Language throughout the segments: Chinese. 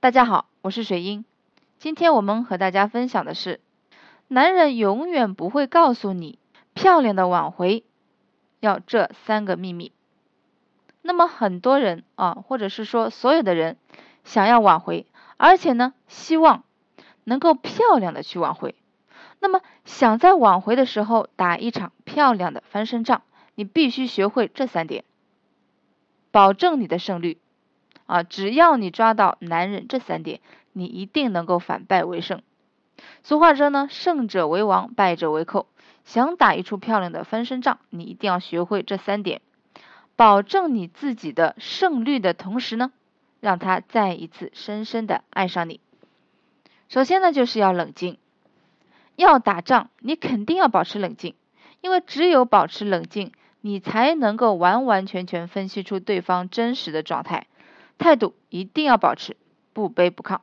大家好，我是水英。今天我们和大家分享的是，男人永远不会告诉你漂亮的挽回要这三个秘密。那么很多人啊，或者是说所有的人想要挽回，而且呢，希望能够漂亮的去挽回。那么想在挽回的时候打一场漂亮的翻身仗，你必须学会这三点，保证你的胜率。啊，只要你抓到男人这三点，你一定能够反败为胜。俗话说呢，胜者为王，败者为寇。想打一出漂亮的翻身仗，你一定要学会这三点，保证你自己的胜率的同时呢，让他再一次深深的爱上你。首先呢，就是要冷静。要打仗，你肯定要保持冷静，因为只有保持冷静，你才能够完完全全分析出对方真实的状态。态度一定要保持不卑不亢，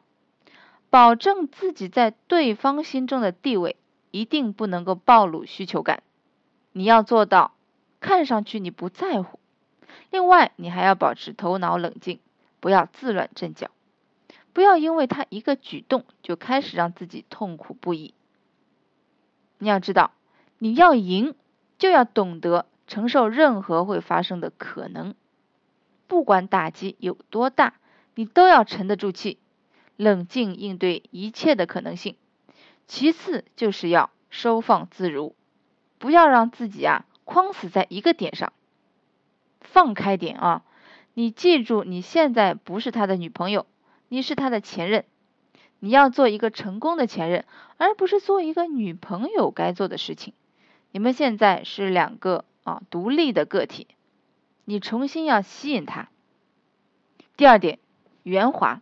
保证自己在对方心中的地位，一定不能够暴露需求感。你要做到看上去你不在乎。另外，你还要保持头脑冷静，不要自乱阵脚，不要因为他一个举动就开始让自己痛苦不已。你要知道，你要赢，就要懂得承受任何会发生的可能。不管打击有多大，你都要沉得住气，冷静应对一切的可能性。其次就是要收放自如，不要让自己啊框死在一个点上，放开点啊！你记住，你现在不是他的女朋友，你是他的前任，你要做一个成功的前任，而不是做一个女朋友该做的事情。你们现在是两个啊独立的个体。你重新要吸引他。第二点，圆滑。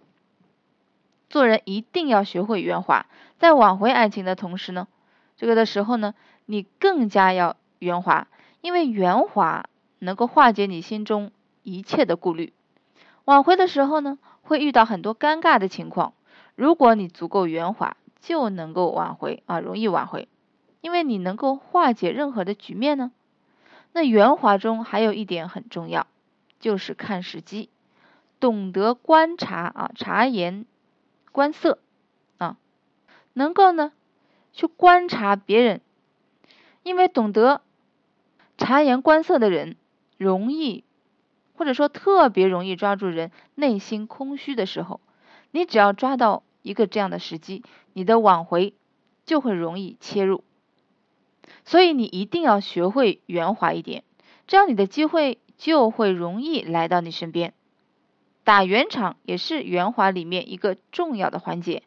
做人一定要学会圆滑，在挽回爱情的同时呢，这个的时候呢，你更加要圆滑，因为圆滑能够化解你心中一切的顾虑。挽回的时候呢，会遇到很多尴尬的情况，如果你足够圆滑，就能够挽回啊，容易挽回，因为你能够化解任何的局面呢。那圆滑中还有一点很重要，就是看时机，懂得观察啊，察言观色啊，能够呢去观察别人，因为懂得察言观色的人，容易或者说特别容易抓住人内心空虚的时候，你只要抓到一个这样的时机，你的挽回就会容易切入。所以你一定要学会圆滑一点，这样你的机会就会容易来到你身边。打圆场也是圆滑里面一个重要的环节。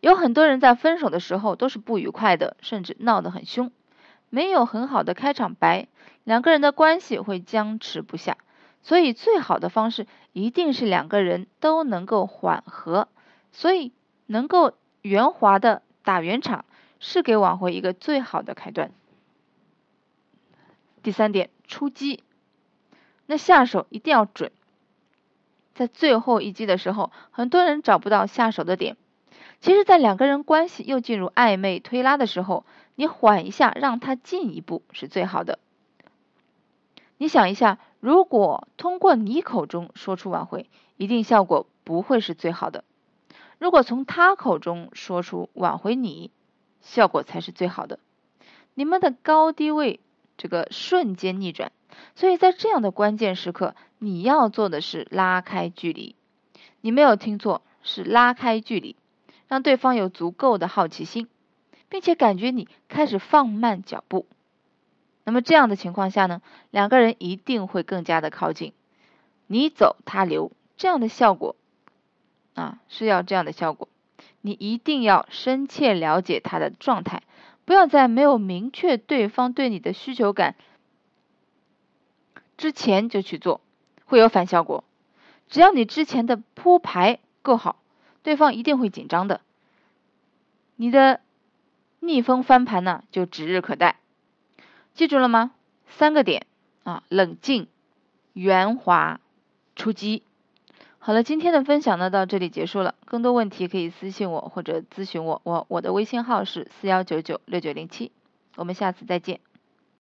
有很多人在分手的时候都是不愉快的，甚至闹得很凶，没有很好的开场白，两个人的关系会僵持不下。所以最好的方式一定是两个人都能够缓和，所以能够圆滑的打圆场。是给挽回一个最好的开端。第三点，出击，那下手一定要准。在最后一击的时候，很多人找不到下手的点。其实，在两个人关系又进入暧昧推拉的时候，你缓一下，让他进一步是最好的。你想一下，如果通过你口中说出挽回，一定效果不会是最好的。如果从他口中说出挽回你，效果才是最好的，你们的高低位这个瞬间逆转，所以在这样的关键时刻，你要做的是拉开距离。你没有听错，是拉开距离，让对方有足够的好奇心，并且感觉你开始放慢脚步。那么这样的情况下呢，两个人一定会更加的靠近，你走他留，这样的效果啊是要这样的效果。你一定要深切了解他的状态，不要在没有明确对方对你的需求感之前就去做，会有反效果。只要你之前的铺排够好，对方一定会紧张的，你的逆风翻盘呢就指日可待。记住了吗？三个点啊，冷静、圆滑、出击。好了，今天的分享呢到这里结束了。更多问题可以私信我或者咨询我，我我的微信号是四幺九九六九零七。我们下次再见。